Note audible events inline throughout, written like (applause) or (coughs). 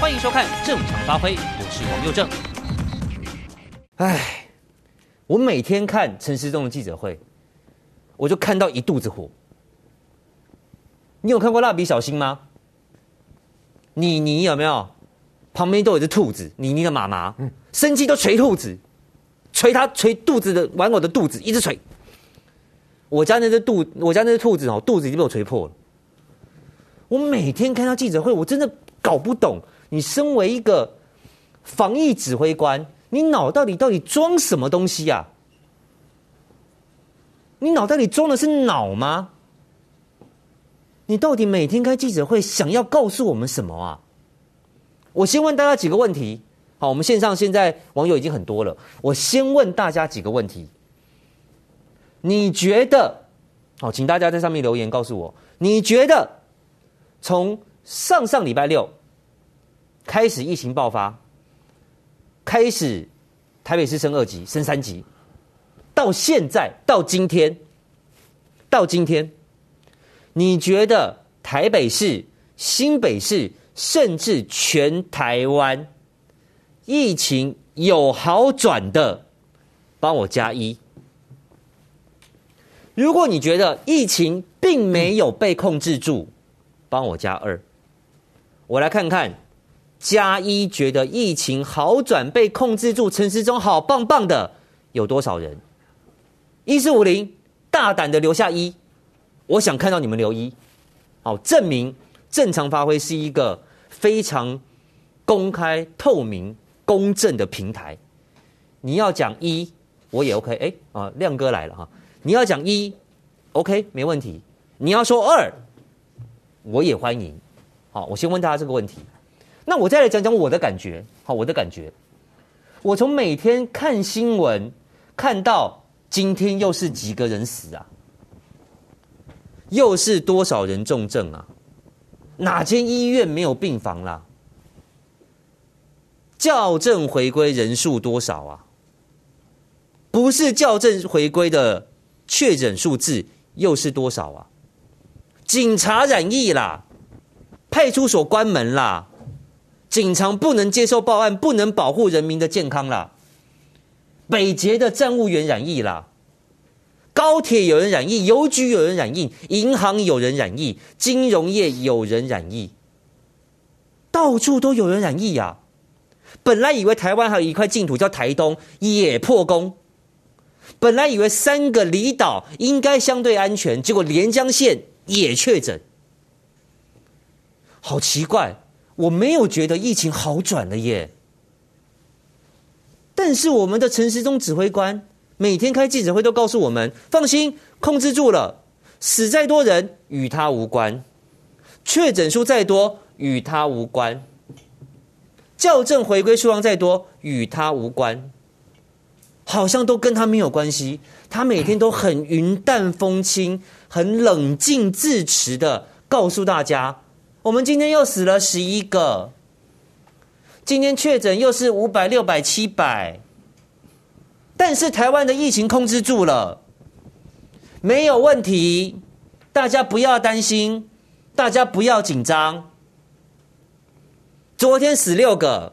欢迎收看《正常发挥》，我是王佑正。哎，我每天看陈时中的记者会，我就看到一肚子火。你有看过蜡笔小新吗？妮妮有没有？旁边都有只兔子，妮妮的妈妈，生气都捶兔子，捶他捶肚子的玩偶的肚子，一直捶。我家那只肚，我家那只兔子哦，肚子已经被我捶破了。我每天看到记者会，我真的搞不懂，你身为一个防疫指挥官，你脑袋里到底装什么东西呀？你脑袋里装的是脑吗？你到底每天开记者会，想要告诉我们什么啊？我先问大家几个问题。好，我们线上现在网友已经很多了，我先问大家几个问题。你觉得？好，请大家在上面留言告诉我，你觉得？从上上礼拜六开始疫情爆发，开始台北市升二级、升三级，到现在到今天，到今天，你觉得台北市、新北市，甚至全台湾疫情有好转的，帮我加一。如果你觉得疫情并没有被控制住，帮我加二，我来看看，加一觉得疫情好转被控制住，陈时中好棒棒的有多少人？一四五零，大胆的留下一，我想看到你们留一，好，证明正常发挥是一个非常公开、透明、公正的平台。你要讲一，我也 OK，哎啊，亮哥来了哈，你要讲一，OK，没问题。你要说二。我也欢迎，好，我先问大家这个问题，那我再来讲讲我的感觉，好，我的感觉，我从每天看新闻看到今天又是几个人死啊，又是多少人重症啊，哪间医院没有病房啦？校正回归人数多少啊？不是校正回归的确诊数字又是多少啊？警察染疫啦，派出所关门啦，警察不能接受报案，不能保护人民的健康啦。北捷的站务员染疫啦，高铁有人染疫，邮局有人染疫，银行有人染疫，金融业有人染疫，到处都有人染疫呀。本来以为台湾还有一块净土叫台东，也破功。本来以为三个离岛应该相对安全，结果连江县。也确诊，好奇怪，我没有觉得疫情好转了耶。但是我们的陈时中指挥官每天开记者会都告诉我们，放心，控制住了，死再多人与他无关，确诊数再多与他无关，校正回归数量再多与他无关，好像都跟他没有关系。他每天都很云淡风轻。很冷静自持的告诉大家，我们今天又死了十一个，今天确诊又是五百、六百、七百，但是台湾的疫情控制住了，没有问题，大家不要担心，大家不要紧张。昨天死六个，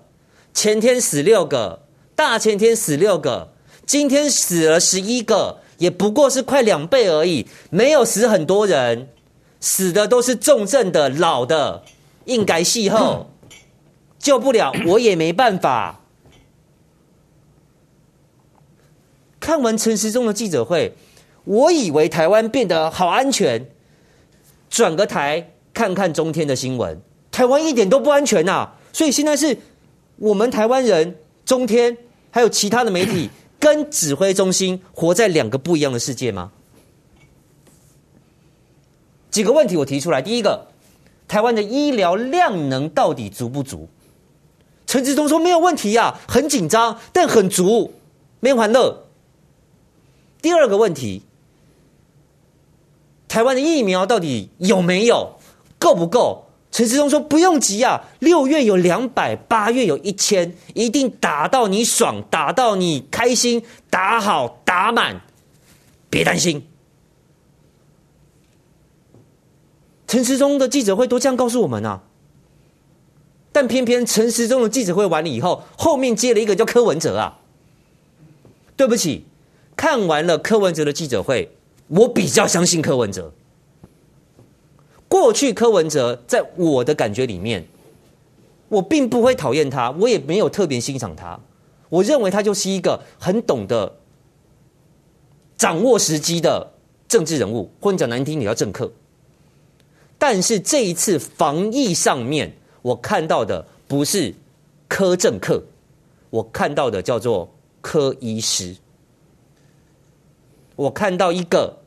前天死六个，大前天死六个，今天死了十一个。也不过是快两倍而已，没有死很多人，死的都是重症的、老的，应该气候救不了，我也没办法。看完陈时中的记者会，我以为台湾变得好安全，转个台看看中天的新闻，台湾一点都不安全呐、啊！所以现在是我们台湾人、中天还有其他的媒体。跟指挥中心活在两个不一样的世界吗？几个问题我提出来。第一个，台湾的医疗量能到底足不足？陈志忠说没有问题呀、很紧张，但很足，没欢乐。第二个问题，台湾的疫苗到底有没有？够不够？陈志忠说：“不用急啊，六月有两百，八月有一千，一定打到你爽，打到你开心，打好打满，别担心。”陈时中的记者会都这样告诉我们啊。但偏偏陈时中的记者会完了以后，后面接了一个叫柯文哲啊。对不起，看完了柯文哲的记者会，我比较相信柯文哲。过去柯文哲在我的感觉里面，我并不会讨厌他，我也没有特别欣赏他。我认为他就是一个很懂得掌握时机的政治人物，或者讲难听点叫政客。但是这一次防疫上面，我看到的不是柯政客，我看到的叫做柯医师。我看到一个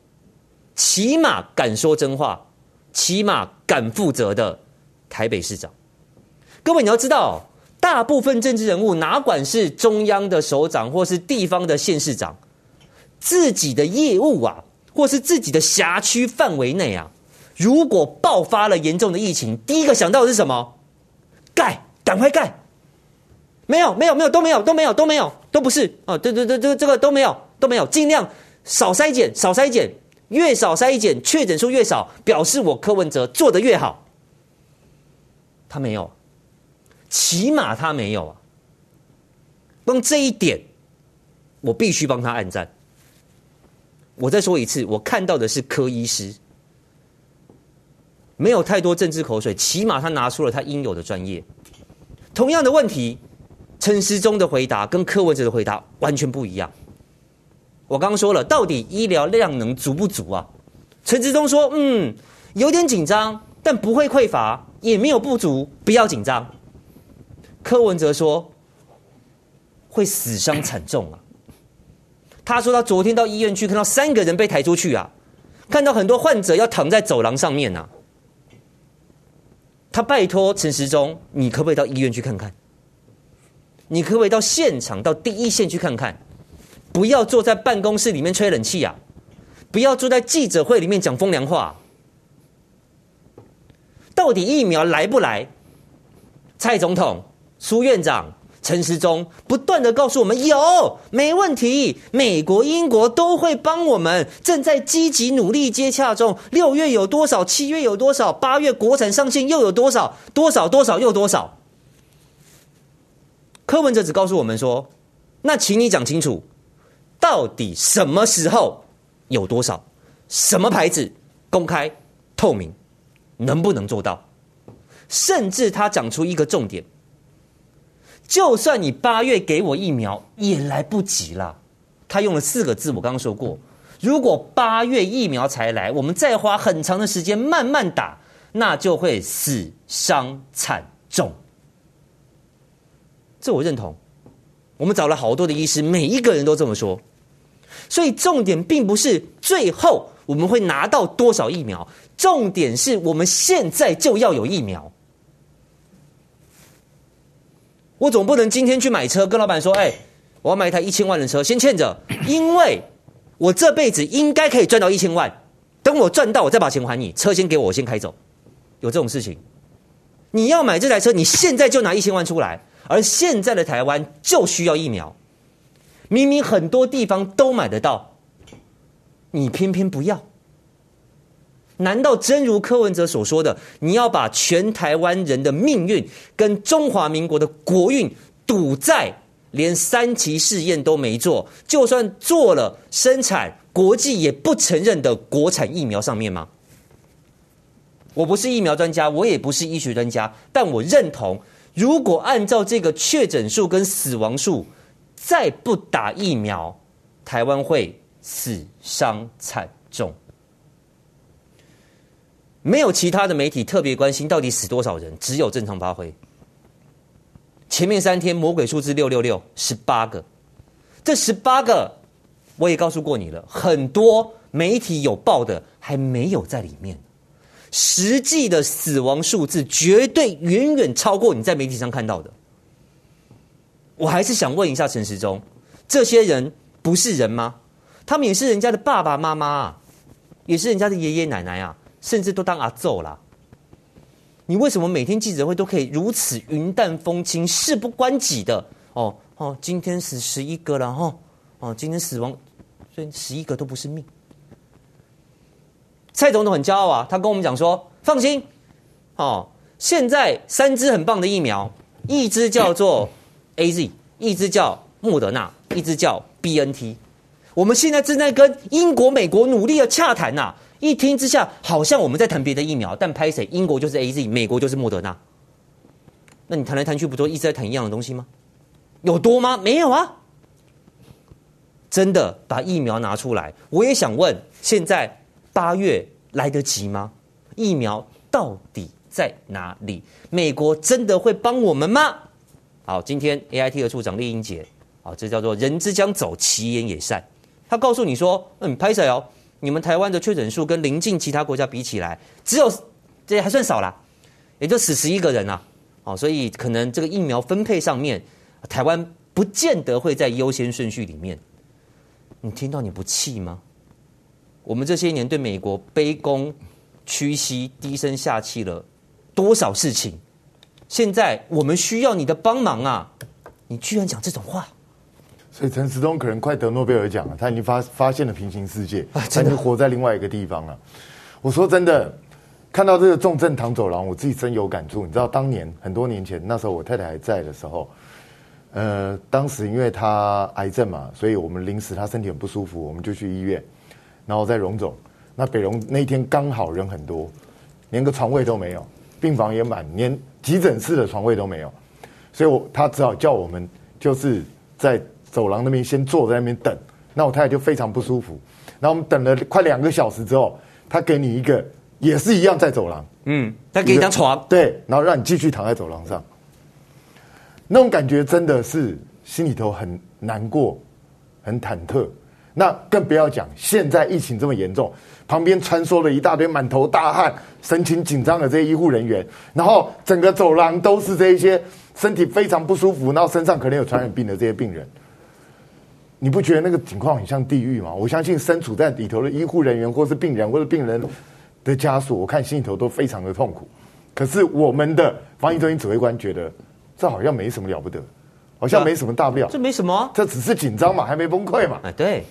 起码敢说真话。起码敢负责的台北市长，各位你要知道，大部分政治人物哪管是中央的首长，或是地方的县市长，自己的业务啊，或是自己的辖区范围内啊，如果爆发了严重的疫情，第一个想到的是什么？盖，赶快盖！没有，没有，没有，都没有，都没有，都没有，都不是哦，对对对，这个这个都没有，都没有，尽量少筛检，少筛检。越少筛检，确诊数越少，表示我柯文哲做的越好。他没有，起码他没有啊。光这一点，我必须帮他按赞。我再说一次，我看到的是柯医师，没有太多政治口水，起码他拿出了他应有的专业。同样的问题，陈时中的回答跟柯文哲的回答完全不一样。我刚刚说了，到底医疗量能足不足啊？陈时中说：“嗯，有点紧张，但不会匮乏，也没有不足，不要紧张。”柯文哲说：“会死伤惨重啊！”他说他昨天到医院去，看到三个人被抬出去啊，看到很多患者要躺在走廊上面啊。他拜托陈时中：“你可不可以到医院去看看？你可不可以到现场，到第一线去看看？”不要坐在办公室里面吹冷气呀！不要坐在记者会里面讲风凉话。到底疫苗来不来？蔡总统、苏院长、陈时中不断的告诉我们有，没问题。美国、英国都会帮我们，正在积极努力接洽中。六月有多少？七月有多少？八月国产上线又有多少？多少多少又多少？柯文哲只告诉我们说：“那请你讲清楚。”到底什么时候有多少？什么牌子？公开透明，能不能做到？甚至他讲出一个重点：就算你八月给我疫苗，也来不及了。他用了四个字，我刚刚说过：如果八月疫苗才来，我们再花很长的时间慢慢打，那就会死伤惨重。这我认同。我们找了好多的医师，每一个人都这么说。所以重点并不是最后我们会拿到多少疫苗，重点是我们现在就要有疫苗。我总不能今天去买车，跟老板说：“哎，我要买一台一千万的车，先欠着，因为我这辈子应该可以赚到一千万，等我赚到，我再把钱还你，车先给我，我先开走。”有这种事情？你要买这台车，你现在就拿一千万出来，而现在的台湾就需要疫苗。明明很多地方都买得到，你偏偏不要？难道真如柯文哲所说的，你要把全台湾人的命运跟中华民国的国运赌在连三期试验都没做，就算做了生产，国际也不承认的国产疫苗上面吗？我不是疫苗专家，我也不是医学专家，但我认同，如果按照这个确诊数跟死亡数，再不打疫苗，台湾会死伤惨重。没有其他的媒体特别关心到底死多少人，只有正常发挥。前面三天魔鬼数字六六六，十八个，这十八个我也告诉过你了，很多媒体有报的还没有在里面，实际的死亡数字绝对远远超过你在媒体上看到的。我还是想问一下陈时中，这些人不是人吗？他们也是人家的爸爸妈妈啊，也是人家的爷爷奶奶啊，甚至都当阿祖啦。你为什么每天记者会都可以如此云淡风轻、事不关己的？哦哦，今天死十一个了哈，哦，今天死亡，所以十一个都不是命。蔡总统很骄傲啊，他跟我们讲说，放心，哦，现在三支很棒的疫苗，一支叫做 AZ，一支叫莫德纳，一支叫 BNT。我们现在正在跟英国、美国努力的洽谈呐。一听之下，好像我们在谈别的疫苗，但拍谁？英国就是 AZ，美国就是莫德纳。那你谈来谈去，不都一直在谈一样的东西吗？有多吗？没有啊。真的把疫苗拿出来，我也想问：现在八月来得及吗？疫苗到底在哪里？美国真的会帮我们吗？好，今天 AIT 的处长丽英姐，啊，这叫做人之将走，其言也善。他告诉你说：“嗯，拍谢哦，你们台湾的确诊数跟邻近其他国家比起来，只有这还算少啦，也就死十一个人啊。哦，所以可能这个疫苗分配上面，台湾不见得会在优先顺序里面。”你听到你不气吗？我们这些年对美国卑躬屈膝、低声下气了多少事情？现在我们需要你的帮忙啊！你居然讲这种话，所以陈时中可能快得诺贝尔奖了。他已经发发现了平行世界，他已经活在另外一个地方了。我说真的，看到这个重症躺走廊，我自己深有感触。你知道，当年很多年前，那时候我太太还在的时候。呃，当时因为她癌症嘛，所以我们临时她身体很不舒服，我们就去医院，然后在荣总。那北荣那一天刚好人很多，连个床位都没有，病房也满，连急诊室的床位都没有，所以我他只好叫我们就是在走廊那边先坐在那边等。那我太太就非常不舒服，然后我们等了快两个小时之后，他给你一个也是一样在走廊，嗯，他给你一张床，对，然后让你继续躺在走廊上。那种感觉真的是心里头很难过，很忐忑。那更不要讲现在疫情这么严重，旁边穿梭了一大堆满头大汗、神情紧张的这些医护人员，然后整个走廊都是这一些身体非常不舒服，然后身上可能有传染病的这些病人。你不觉得那个情况很像地狱吗？我相信身处在里头的医护人员，或是病人，或是病人的家属，我看心里头都非常的痛苦。可是我们的防疫中心指挥官觉得。这好像没什么了不得，好像没什么大不了。这没什么，这只是紧张嘛，还没崩溃嘛。哎，对，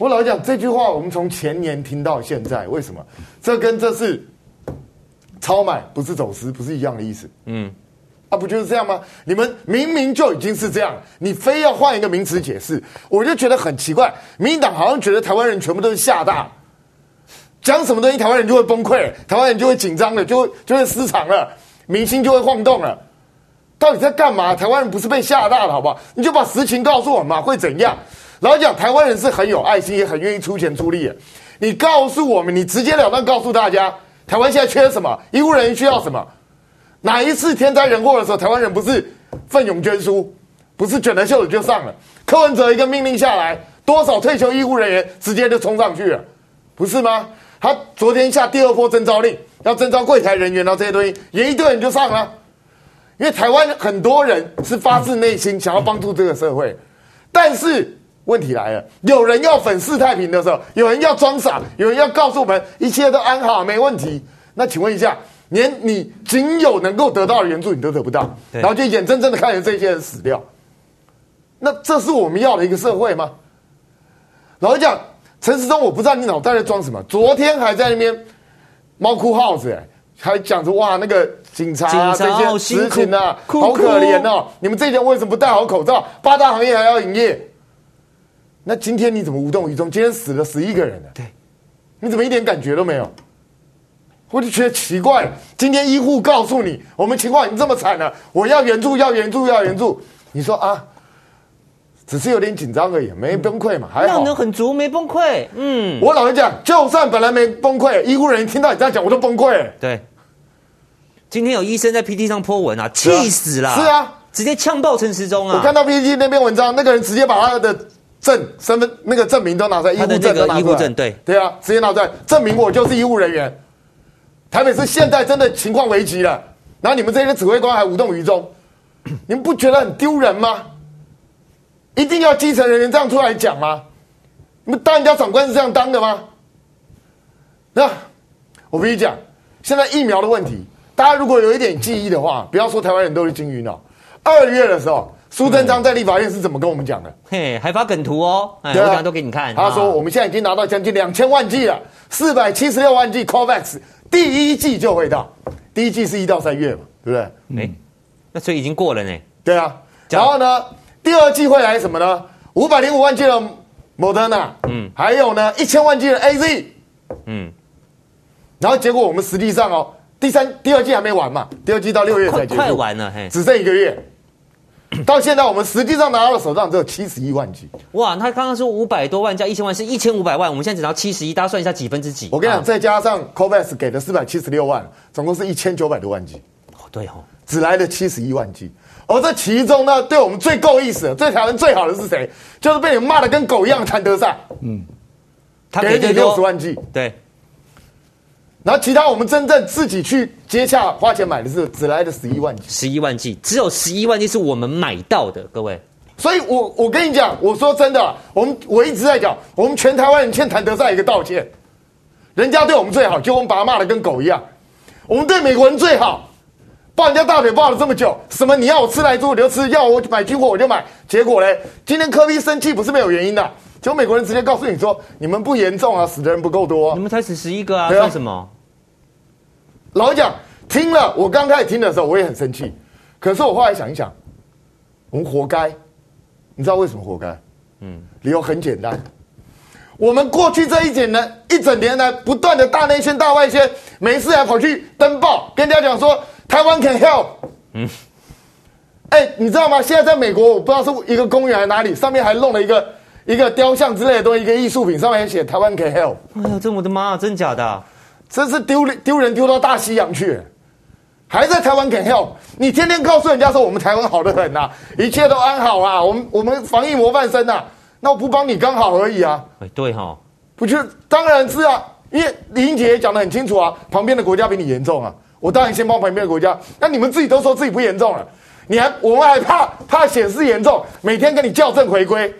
我老讲这句话，我们从前年听到现在，为什么？这跟这是超买不是走私，不是一样的意思？嗯，不就是这样吗？你们明明就已经是这样，你非要换一个名词解释，我就觉得很奇怪。民进党好像觉得台湾人全部都是吓大，讲什么东西台湾人就会崩溃，台湾人就会紧张了，就会就会失常了，民心就会晃动了。到底在干嘛？台湾人不是被吓大了，好不好？你就把实情告诉我们嘛，会怎样？老实讲，台湾人是很有爱心，也很愿意出钱出力。你告诉我们，你直截了当告诉大家，台湾现在缺什么？医护人员需要什么？哪一次天灾人祸的时候，台湾人不是奋勇捐书，不是卷了袖子就上了？柯文哲一个命令下来，多少退休医护人员直接就冲上去了，不是吗？他昨天下第二波征召令，要征召柜台人员，然后这些东西也一堆人就上了。因为台湾很多人是发自内心想要帮助这个社会，但是问题来了，有人要粉饰太平的时候，有人要装傻，有人要告诉我们一切都安好没问题。那请问一下，连你仅有能够得到的援助你都得不到，然后就眼睁睁的看着这些人死掉，那这是我们要的一个社会吗？老实讲，陈时中，我不知道你脑袋在装什么，昨天还在那边猫哭耗子，哎，还讲着哇那个。警察啊，这些执勤啊，好可怜哦！你们这些人为什么不戴好口罩？八大行业还要营业，那今天你怎么无动于衷？今天死了十一个人呢？对，你怎么一点感觉都没有？我就觉得奇怪。今天医护告诉你，我们情况已经这么惨了，我要援助，要援助，要援助。你说啊，只是有点紧张而已，没崩溃嘛，还好。量能很足，没崩溃。嗯，我老实讲，就算本来没崩溃，医护人员听到你这样讲，我都崩溃。对。今天有医生在 PT 上 po 文啊，气死了！是啊，直接呛爆陈时中啊！我看到 PT 那篇文章，那个人直接把他的证、身份、那个证明都拿出来，医护证都拿出来。医护证对对啊，直接拿出来证明我就是医护人员。台北市现在真的情况危急了，然后你们这些指挥官还无动于衷，(clears throat) 你们不觉得很丢人吗？一定要基层人员这样出来讲吗？你们当人家长官是这样当的吗？那我跟你讲，现在疫苗的问题。大家如果有一点记忆的话，不要说台湾人都是金鱼脑。二月的时候，苏贞昌在立法院是怎么跟我们讲的？嘿，还发梗图哦，对啊，我等下都给你看。他说：“我们现在已经拿到将近两千万剂了，四百七十六万剂 COVAX 第一季就会到，第一季是一到三月嘛，对不对？哎、欸，那所以已经过了呢。对啊，然后呢，第二季会来什么呢？五百零五万剂的莫德纳，嗯，还有呢一千万剂的 AZ，嗯，然后结果我们实际上哦，第三、第二季还没完嘛，第二季到六月才结束，快完了，嘿，只剩一个月。到现在我们实际上拿到的手上只有七十一万剂。哇，他刚刚说五百多万加一千万是一千五百万，我们现在只拿七十一，大家算一下几分之几？我跟你讲，再加上 COVAX 给的四百七十六万，总共是一千九百多万剂。哦，对哦，只来了七十一万剂。而这其中呢，对我们最够意思的、对台湾最好的是谁？就是被你们骂的跟狗一样的谭德赛。嗯，他给你六十万剂。对。然后其他我们真正自己去接洽花钱买的是只来的十一万剂。十一万剂，只有十一万剂是我们买到的，各位。所以我我跟你讲，我说真的，我们我一直在讲，我们全台湾人欠谭德赛一个道歉。人家对我们最好，就我们把他骂的跟狗一样。我们对美国人最好。抱人家大腿抱了这么久，什么你要我吃来猪我就吃，要我买军火我就买，结果嘞，今天科比生气不是没有原因的，结果美国人直接告诉你说，你们不严重啊，死的人不够多，你们才死十一个啊，算什么？老实讲，听了我刚开始听的时候我也很生气，可是我后来想一想，我们活该，你知道为什么活该？嗯，理由很简单，我们过去这一整年一整年来不断的大内宣大外宣，没事还跑去登报跟人家讲说。台湾 can help，嗯，哎、欸，你知道吗？现在在美国，我不知道是一个公园还是哪里，上面还弄了一个一个雕像之类的东西，一个艺术品，上面还写台湾 can help。哎呀，这我的妈啊，真假的、啊？真是丢人丢人丢到大西洋去，还在台湾 can help？你天天告诉人家说我们台湾好得很呐、啊，一切都安好啊，我们我们防疫模范生呐、啊，那我不帮你刚好而已啊。哎，对哈、哦，不就当然是啊，因为林英杰也讲得很清楚啊，旁边的国家比你严重啊。我当然先帮旁边的国家，那你们自己都说自己不严重了，你还我们还怕怕显示严重，每天跟你校正回归，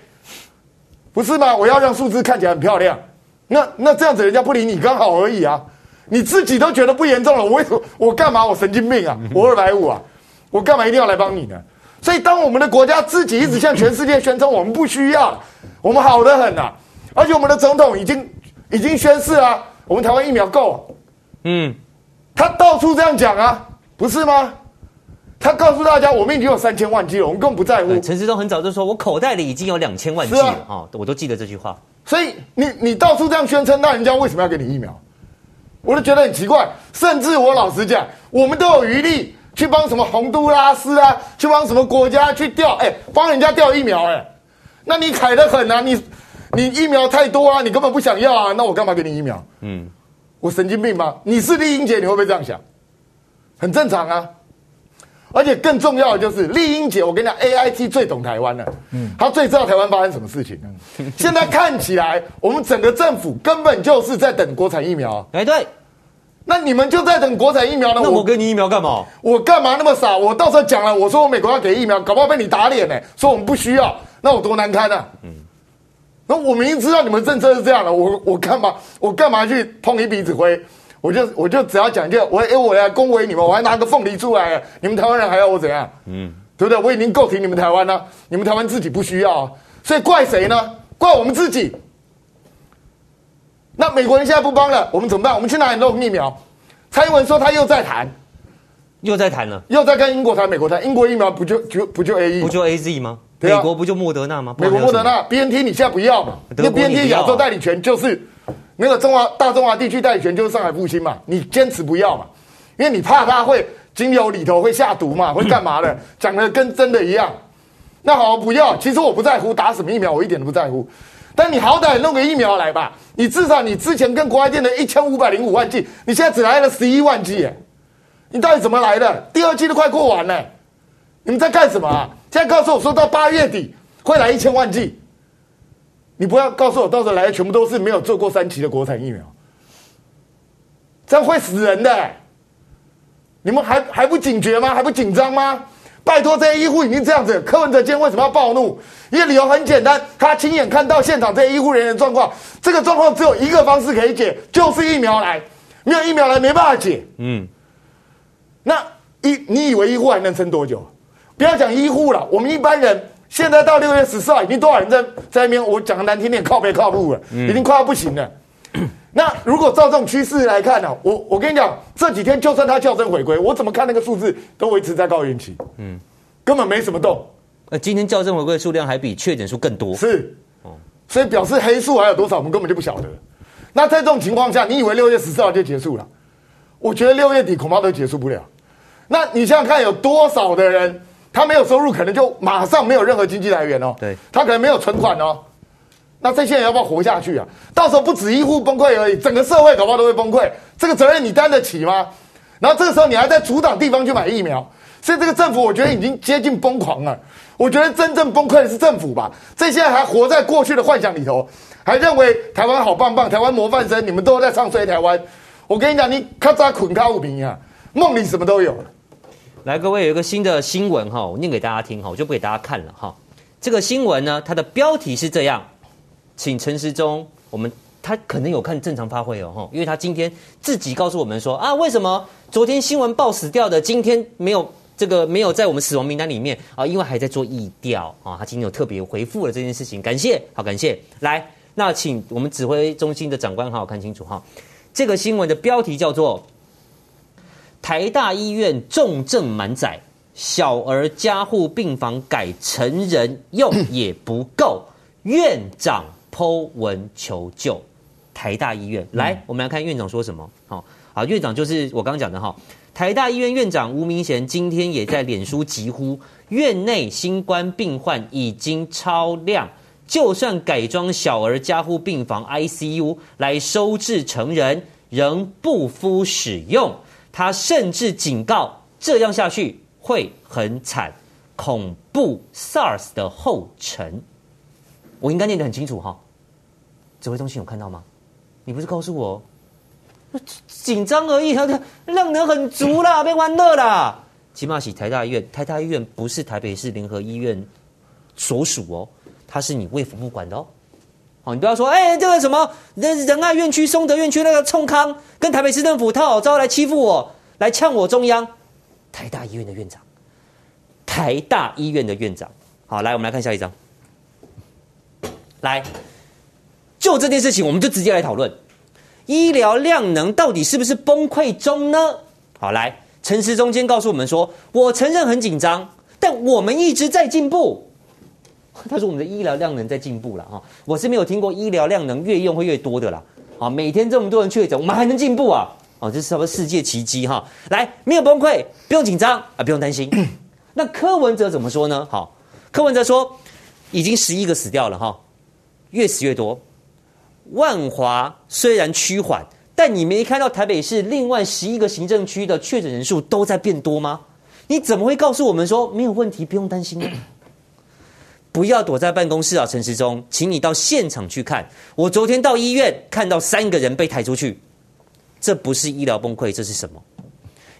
不是吗？我要让数字看起来很漂亮，那那这样子人家不理你刚好而已啊，你自己都觉得不严重了，我为什么我干嘛？我神经病啊！我二百五啊，我干嘛一定要来帮你呢？所以当我们的国家自己一直向全世界宣称我们不需要，我们好的很呐、啊，而且我们的总统已经已经宣誓啊，我们台湾疫苗够，嗯。他到处这样讲啊，不是吗？他告诉大家，我们已经有三千万剂了，我们根本不在乎。陈时中很早就说，我口袋里已经有两千万剂了啊、哦，我都记得这句话。所以你你到处这样宣称，那人家为什么要给你疫苗？我都觉得很奇怪。甚至我老实讲，我们都有余力去帮什么洪都拉斯啊，去帮什么国家去调，哎，帮人家调疫苗，哎，那你凯得很啊，你你疫苗太多啊，你根本不想要啊，那我干嘛给你疫苗？嗯。我神经病吗？你是丽英姐，你会不会这样想？很正常啊。而且更重要的就是丽英姐，我跟你讲，AIT 最懂台湾了，嗯，她最知道台湾发生什么事情。(laughs) 现在看起来，我们整个政府根本就是在等国产疫苗。哎，对，那你们就在等国产疫苗呢？那我给你疫苗干嘛？我干嘛那么傻？我到时候讲了，我说我美国要给疫苗，搞不好被你打脸呢，说我们不需要，那我多难堪啊！嗯。那我明明知道你们政策是这样的，我我干嘛我干嘛去碰一鼻子灰？我就我就只要讲一句，我哎我来恭维你们，我还拿个凤梨出来，你们台湾人还要我怎样？嗯，对不对？我已经够挺你们台湾了，你们台湾自己不需要啊，所以怪谁呢？怪我们自己。那美国人现在不帮了，我们怎么办？我们去哪里弄疫苗？蔡英文说他又在谈，又在谈了，又在跟英国谈、美国谈。英国疫苗不就就不就 A E 不就 A Z 吗？美国不就莫德纳吗？美国莫德纳，B N T 你现在不要嘛？那 B N T 亚洲代理权就是那个中华大中华地区代理权就是上海复兴嘛？你坚持不要嘛？因为你怕它会精油里头会下毒嘛？会干嘛的？(laughs) 讲的跟真的一样。那好，不要。其实我不在乎打什么疫苗，我一点都不在乎。但你好歹弄个疫苗来吧。你至少你之前跟国外订的一千五百零五万剂，你现在只来了十一万剂，你到底怎么来的？第二季都快过完了，你们在干什么啊？现在告诉我说到八月底会来一千万剂，你不要告诉我到时候来的全部都是没有做过三期的国产疫苗，这样会死人的。你们还还不警觉吗？还不紧张吗？拜托，这些医护已经这样子，柯文哲今天为什么要暴怒？因为理由很简单，他亲眼看到现场这些医护人员状况，这个状况只有一个方式可以解，就是疫苗来，没有疫苗来没办法解。嗯，那医你以为医护还能撑多久？不要讲医护了，我们一般人现在到六月十四号，已经多少人在在那边？我讲的难听点，靠北靠路了，已经快要不行了。(coughs) 那如果照这种趋势来看呢、啊，我我跟你讲，这几天就算它校正回归，我怎么看那个数字都维持在高原期，嗯，根本没什么动。呃，今天校正回归的数量还比确诊数更多，是，哦，所以表示黑数还有多少，我们根本就不晓得。那在这种情况下，你以为六月十四号就结束了？我觉得六月底恐怕都结束不了。那你想想看，有多少的人他没有收入，可能就马上没有任何经济来源哦。对，他可能没有存款哦。那这些人要不要活下去啊？到时候不止一户崩溃而已，整个社会搞不好都会崩溃。这个责任你担得起吗？然后这个时候你还在阻挡地方去买疫苗，所以这个政府我觉得已经接近疯狂了。我觉得真正崩溃的是政府吧？这些人还活在过去的幻想里头，还认为台湾好棒棒，台湾模范生，你们都在唱衰台湾。我跟你讲，你咔嚓捆卡五平啊，梦里什么都有。来，各位有一个新的新闻哈，我念给大家听哈，我就不给大家看了哈。这个新闻呢，它的标题是这样。请陈时中，我们他可能有看正常发挥哦，哈，因为他今天自己告诉我们说啊，为什么昨天新闻报死掉的，今天没有这个没有在我们死亡名单里面啊？因为还在做疫调啊，他今天有特别回复了这件事情，感谢，好感谢。来，那请我们指挥中心的长官好好看清楚哈，这个新闻的标题叫做“台大医院重症满载，小儿加护病房改成人用也不够，院长”。Po 文求救，台大医院来，我们来看院长说什么。好，好，院长就是我刚刚讲的哈。台大医院院长吴明贤今天也在脸书疾呼，院内新冠病患已经超量，就算改装小儿加护病房 ICU 来收治成人，仍不敷使用。他甚至警告，这样下去会很惨，恐怖 SARS 的后尘。我应该念得很清楚哈。指挥中心有看到吗？你不是告诉我，紧张而已，他的量能很足啦，(laughs) 别玩乐啦。起码是台大医院，台大医院不是台北市联合医院所属哦，它是你卫福部管的哦。好，你不要说，哎、欸，这个什么仁仁爱院区、松德院区那个冲康，跟台北市政府套好招来欺负我，来呛我中央。台大医院的院长，台大医院的院长。好，来，我们来看下一张，来。就这件事情，我们就直接来讨论，医疗量能到底是不是崩溃中呢？好，来，陈时中间告诉我们说，我承认很紧张，但我们一直在进步。(laughs) 他说我们的医疗量能在进步了哈，我是没有听过医疗量能越用会越多的啦。啊，每天这么多人确诊，我们还能进步啊？哦，这是什么世界奇迹哈？来，没有崩溃，不用紧张啊，不用担心。(coughs) 那柯文哲怎么说呢？好，柯文哲说已经十一个死掉了哈，越死越多。万华虽然趋缓，但你没看到台北市另外十一个行政区的确诊人数都在变多吗？你怎么会告诉我们说没有问题，不用担心呢？不要躲在办公室啊，陈时中，请你到现场去看。我昨天到医院看到三个人被抬出去，这不是医疗崩溃，这是什么？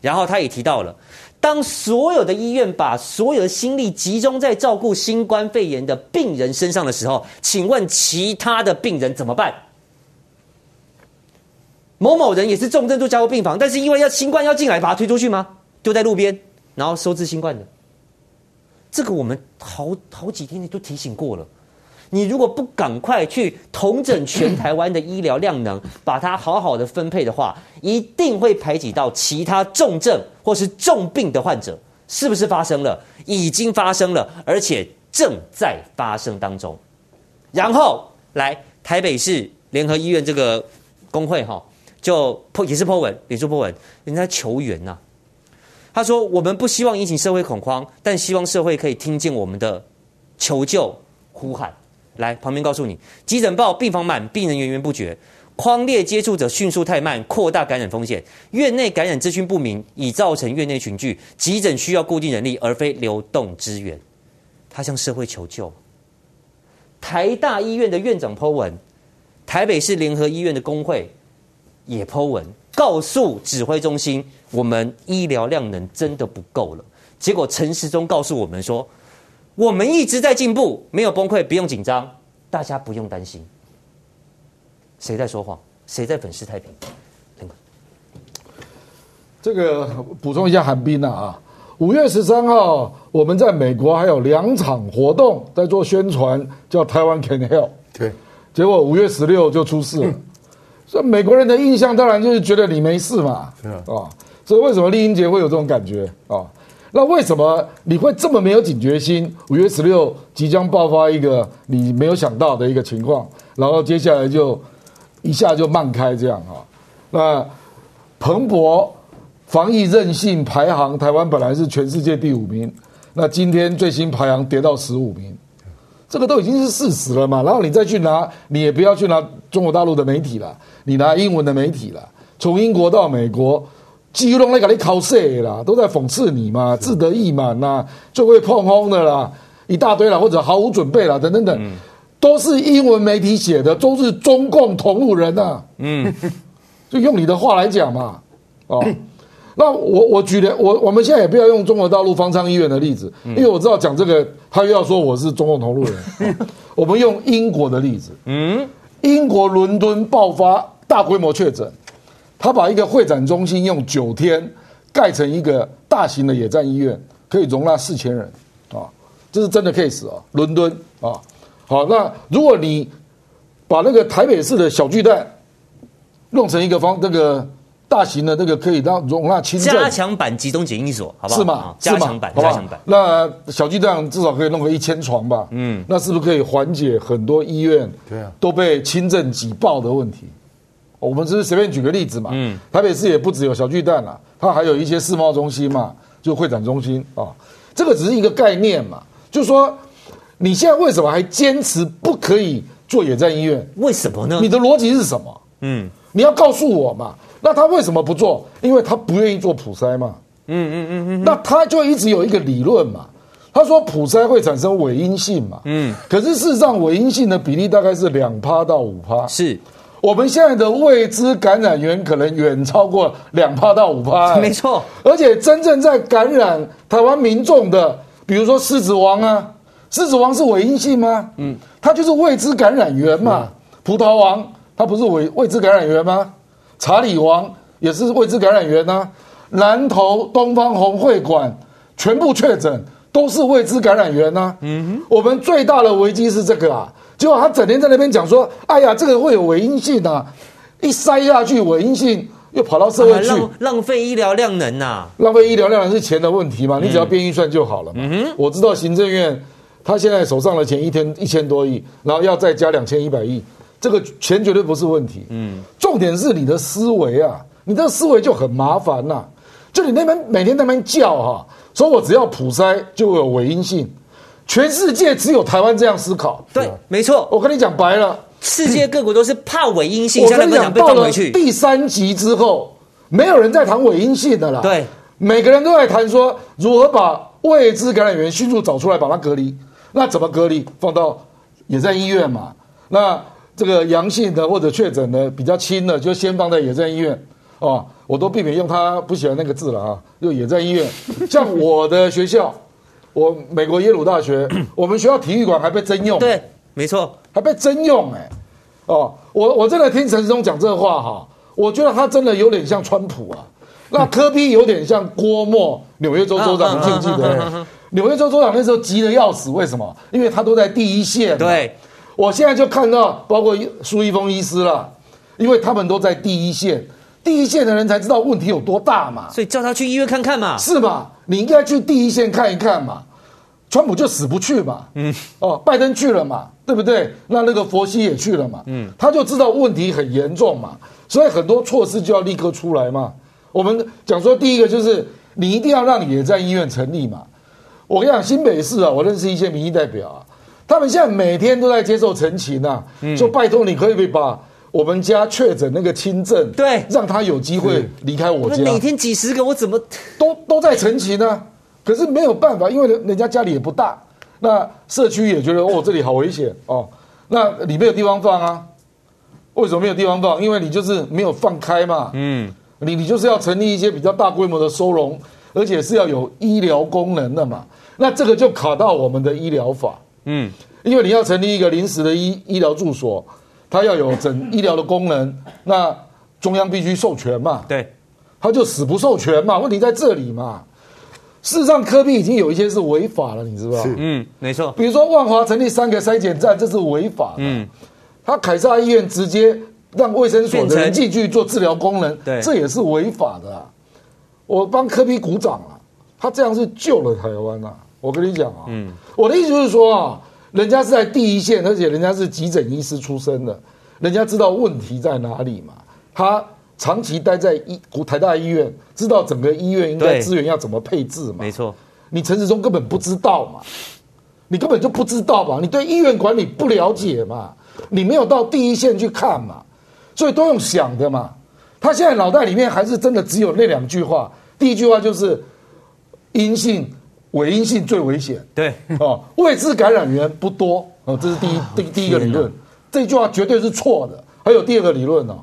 然后他也提到了。当所有的医院把所有的心力集中在照顾新冠肺炎的病人身上的时候，请问其他的病人怎么办？某某人也是重症住加护病房，但是因为要新冠要进来，把他推出去吗？丢在路边，然后收治新冠的。这个我们好好几天都提醒过了。你如果不赶快去统整全台湾的医疗量能，把它好好的分配的话，一定会排挤到其他重症或是重病的患者。是不是发生了？已经发生了，而且正在发生当中。然后来台北市联合医院这个工会哈，就也是 po 文，脸书 po 文，人家求援呐、他说：“我们不希望引起社会恐慌，但希望社会可以听见我们的求救呼喊。”来旁边告诉你，急诊报病房满，病人源源不绝，匡列接触者迅速太慢，扩大感染风险。院内感染资讯不明，已造成院内群聚，急诊需要固定人力，而非流动资源。他向社会求救。台大医院的院长 Po 文，台北市联合医院的工会也 Po 文，告诉指挥中心，我们医疗量能真的不够了。结果陈时中告诉我们说。我们一直在进步，没有崩溃，不用紧张，大家不用担心。谁在说谎？谁在粉饰太平？这个补充一下，韩冰啊，五月十三号，我们在美国还有两场活动在做宣传，叫台湾 Can Help。对，结果五月十六就出事了。所以美国人的印象当然就是觉得你没事嘛，是啊，啊，所以为什么丽英杰会有这种感觉啊？那为什么你会这么没有警觉心？五月十六即将爆发一个你没有想到的一个情况，然后接下来就一下就慢开这样啊？那彭博防疫韧性排行，台湾本来是全世界第五名，那今天最新排行跌到十五名，这个都已经是事实了嘛？然后你再去拿，你也不要去拿中国大陆的媒体了，你拿英文的媒体了，从英国到美国。基隆那个你考试啦，都在讽刺你嘛，自得意满呐，就会碰轰的啦，一大堆啦，或者毫无准备啦，等等等，嗯、都是英文媒体写的，都是中共同路人呐、啊。嗯，(laughs) 就用你的话来讲嘛，哦，嗯、(coughs) 那我我举的我我们现在也不要用中国大陆方舱医院的例子，因为我知道讲这个他又要说我是中共同路人，(laughs) 哦、我们用英国的例子，嗯，英国伦敦爆发大规模确诊。他把一个会展中心用九天盖成一个大型的野战医院，可以容纳四千人，啊，这是真的 case 啊，伦敦。啊，好，那如果你把那个台北市的小巨蛋弄成一个方那个大型的那个可以让容纳轻症加强版集中检疫所，好不好？是吗？加强版，加强版。那小巨蛋至少可以弄个一千床吧？嗯，那是不是可以缓解很多医院对啊都被轻症挤爆的问题？我们只是随便举个例子嘛，嗯，台北市也不只有小巨蛋啦，它还有一些世贸中心嘛，就会展中心啊，这个只是一个概念嘛，就是说你现在为什么还坚持不可以做野战医院？为什么呢？你的逻辑是什么？嗯，你要告诉我嘛。那他为什么不做？因为他不愿意做普筛嘛。嗯嗯嗯嗯。那他就一直有一个理论嘛，他说普筛会产生伪阴性嘛。嗯。可是事实上，伪阴性的比例大概是两趴到五趴。是。我们现在的未知感染源可能远超过两趴到五趴，没错。而且真正在感染台湾民众的，比如说狮子王啊，狮子王是伪阴性吗？嗯，它就是未知感染源嘛。葡萄王它不是伪未知感染源吗？查理王也是未知感染源啊。南投东方红会馆全部确诊都是未知感染源啊。嗯哼，我们最大的危机是这个啊。结果他整天在那边讲说：“哎呀，这个会有伪阴性啊！一塞下去，伪阴性又跑到社会去，浪浪费医疗量能呐、啊！浪费医疗量能是钱的问题嘛？你只要编预算就好了嘛。嗯、我知道行政院他现在手上的钱一天一千多亿，然后要再加两千一百亿，这个钱绝对不是问题。嗯，重点是你的思维啊，你的思维就很麻烦呐、啊。就你那边每天在那边叫哈、啊，说我只要普筛就有伪阴性。”全世界只有台湾这样思考，对，没错。我跟你讲白了，世界各国都是怕伪阴性，我跟你讲，到了第三集之后，没有人在谈伪阴性的了。对，每个人都在谈说如何把未知感染源迅速找出来，把它隔离。那怎么隔离？放到也在医院嘛。那这个阳性的或者确诊的比较轻的，就先放在野战医院。哦，我都避免用他不喜欢那个字了啊，用野战医院。像我的学校。我美国耶鲁大学，(coughs) 我们学校体育馆还被征用。对，没错，还被征用哎、欸。哦，我我真的听陈时中讲这话哈，我觉得他真的有点像川普啊。那科比有点像郭沫，纽约州州长，你记不记得？纽约州州长那时候急得要死，为什么？因为他都在第一线。对，我现在就看到，包括苏一峰医师了，因为他们都在第一线。第一线的人才知道问题有多大嘛，所以叫他去医院看看嘛，是嘛？你应该去第一线看一看嘛。川普就死不去嘛，嗯，哦，拜登去了嘛，对不对？那那个佛西也去了嘛，嗯，他就知道问题很严重嘛，所以很多措施就要立刻出来嘛。我们讲说第一个就是你一定要让野战医院成立嘛。我跟你讲，新北市啊，我认识一些民意代表啊，他们现在每天都在接受陈情啊，说拜托你可以不可以把。我们家确诊那个轻症，对，让他有机会离开我家。每天几十个，我怎么都都在陈情呢？可是没有办法，因为人人家家里也不大，那社区也觉得哦，这里好危险哦，那里面有地方放啊？为什么没有地方放？因为你就是没有放开嘛。嗯，你你就是要成立一些比较大规模的收容，而且是要有医疗功能的嘛。那这个就卡到我们的医疗法。嗯，因为你要成立一个临时的医医疗住所。它要有整 (coughs) 医疗的功能，那中央必须授权嘛？对，他就死不授权嘛？问题在这里嘛？事实上，科比已经有一些是违法了，你知道吗？嗯，没错。比如说，万华成立三个筛检站，这是违法的。嗯，他凯撒医院直接让卫生所的人进去做治疗功能，对这也是违法的、啊。我帮科比鼓掌啊，他这样是救了台湾啊！我跟你讲啊，嗯，我的意思就是说啊，人家是在第一线，而且人家是急诊医师出身的，人家知道问题在哪里嘛。他长期待在医台大医院，知道整个医院应该资源要怎么配置嘛。没错，你陈时中根本不知道嘛，你根本就不知道嘛，你对医院管理不了解嘛，你没有到第一线去看嘛，所以都用想的嘛。他现在脑袋里面还是真的只有那两句话，第一句话就是阴性、伪阴性最危险。对哦，未知感染源不多哦，这是第一第第一个理论，这句话绝对是错的。还有第二个理论哦，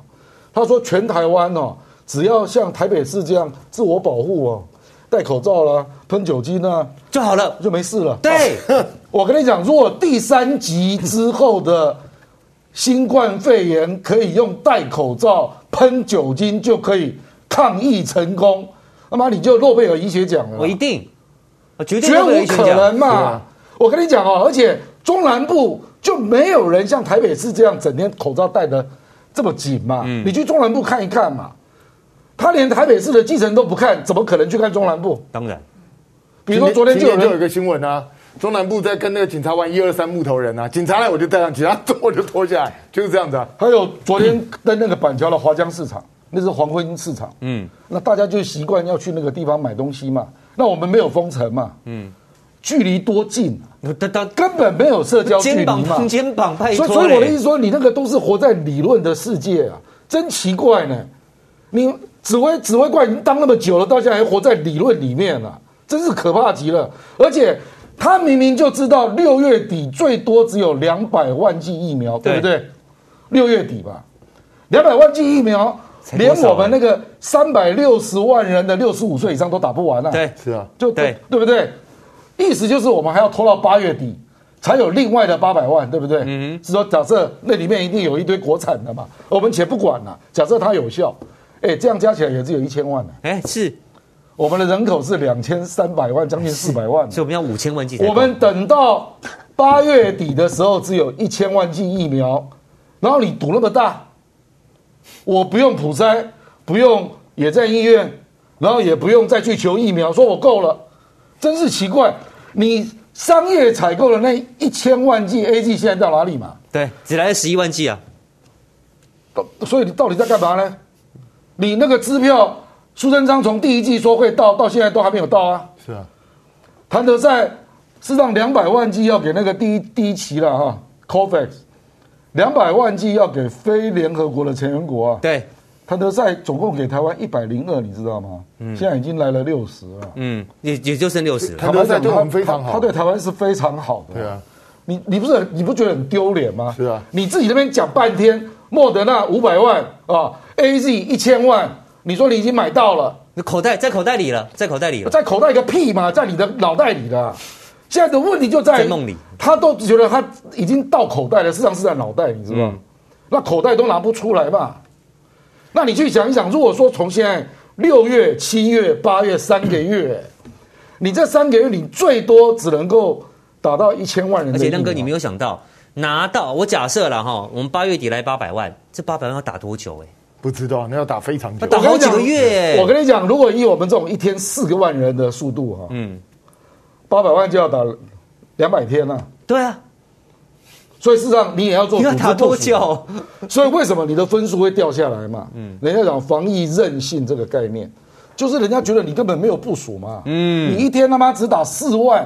他说全台湾哦，只要像台北市这样自我保护哦，戴口罩啦、喷酒精啊就好了，就没事了。对，我跟你讲，如果第三级之后的。新冠肺炎可以用戴口罩、喷酒精就可以抗疫成功，那么你就诺贝尔医学奖了。我一定，我绝对绝无可能嘛！我跟你讲哦，而且中南部就没有人像台北市这样整天口罩戴的这么紧嘛。嗯，你去中南部看一看嘛，他连台北市的基层都不看，怎么可能去看中南部？当然，比如说昨天就有人就有一个新闻啊。中南部在跟那个警察玩一二三木头人啊，警察来我就戴上，警察走我就脱下来，就是这样子啊。还有昨天在那个板桥的华江市场，那是黄昏市场，嗯，那大家就习惯要去那个地方买东西嘛。那我们没有封城嘛，嗯，距离多近啊，根本没有社交距离嘛，肩膀。所以，所以我的意思说，你那个都是活在理论的世界啊，真奇怪呢。你指挥指挥官已经当那么久了，到现在还活在理论里面了，真是可怕极了，而且。他明明就知道六月底最多只有两百万剂疫苗，对不对？六月底吧，两百万剂疫苗，连我们那个三百六十万人的六十五岁以上都打不完啊！对，是啊，就对，对不对？意思就是我们还要拖到八月底才有另外的八百万，对不对？嗯，是说假设那里面一定有一堆国产的嘛，我们且不管了。假设它有效，哎，这样加起来也只有一千万呢。哎，是。我们的人口是两千三百万，将近四百万，所以我们要五千万剂。我们等到八月底的时候，只有一千万剂疫苗，然后你赌那么大，我不用普筛，不用也在医院，然后也不用再去求疫苗，说我够了，真是奇怪。你商业采购的那一千万剂 A G 现在到哪里嘛？对，只来了十一万剂啊。所以你到底在干嘛呢？你那个支票。苏贞昌从第一季说会到，到现在都还没有到啊！是啊，谭德塞是让两百万剂要给那个第一第一期了哈，COVAX，两百万剂要给非联合国的成员国啊。对，谭德塞总共给台湾一百零二，你知道吗？嗯，现在已经来了六十了。嗯，也也就剩六十了。谭德塞对我们非常好，他对台湾是非常好的。对啊，你你不是你不觉得很丢脸吗？是啊，你自己那边讲半天，莫德纳五百万啊，AZ 一千万。你说你已经买到了，你口袋在口袋里了，在口袋里了，在口袋一个屁嘛，在你的脑袋里的。现在的问题就在，在梦里，他都觉得他已经到口袋了，事实上是在脑袋，你知道吗？嗯、那口袋都拿不出来嘛。那你去想一想，如果说从现在六月、七月、八月三个月，你这三个月你最多只能够打到一千万人，而且亮哥你没有想到拿到，我假设了哈，我们八月底来八百万，这八百万要打多久、欸？哎。不知道，那要打非常久，打好几个月。我跟你讲，如果以我们这种一天四个万人的速度哈，嗯，八百万就要打两百天了。对啊，所以事实上你也要做。你要打多久？所以为什么你的分数会掉下来嘛？嗯，人家讲防疫任性这个概念，就是人家觉得你根本没有部署嘛。嗯，你一天他妈只打四万，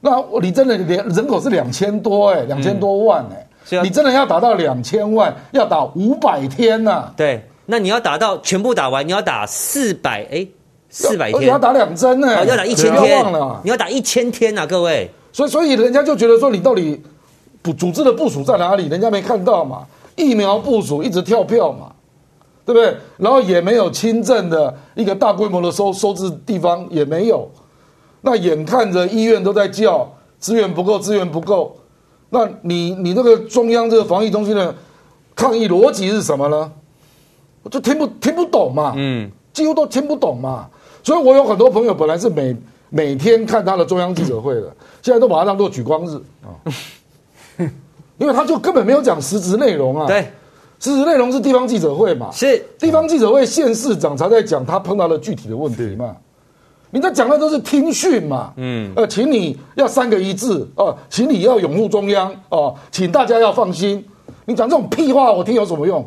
那你真的连人口是两千多哎，两千多万哎。你真的要打到两千万，要打五百天呐、啊？对，那你要打到全部打完，你要打四百哎，四百天，你要打两针呢，要打一千天，你要打一千天呐，各位。所以，所以人家就觉得说，你到底组织的部署在哪里？人家没看到嘛？疫苗部署一直跳票嘛，对不对？然后也没有轻症的一个大规模的收收治地方也没有，那眼看着医院都在叫资源不够，资源不够。那你你那个中央这个防疫中心的抗议逻辑是什么呢？我就听不听不懂嘛，嗯，几乎都听不懂嘛。所以我有很多朋友本来是每每天看他的中央记者会的，现在都把它当做举光日啊，(laughs) 因为他就根本没有讲实质内容啊。对，实质内容是地方记者会嘛？是地方记者会，县市长才在讲他碰到的具体的问题嘛？你在讲的都是听讯嘛？嗯，呃，请你要三个一致啊，请你要拥护中央啊，请大家要放心。你讲这种屁话，我听有什么用？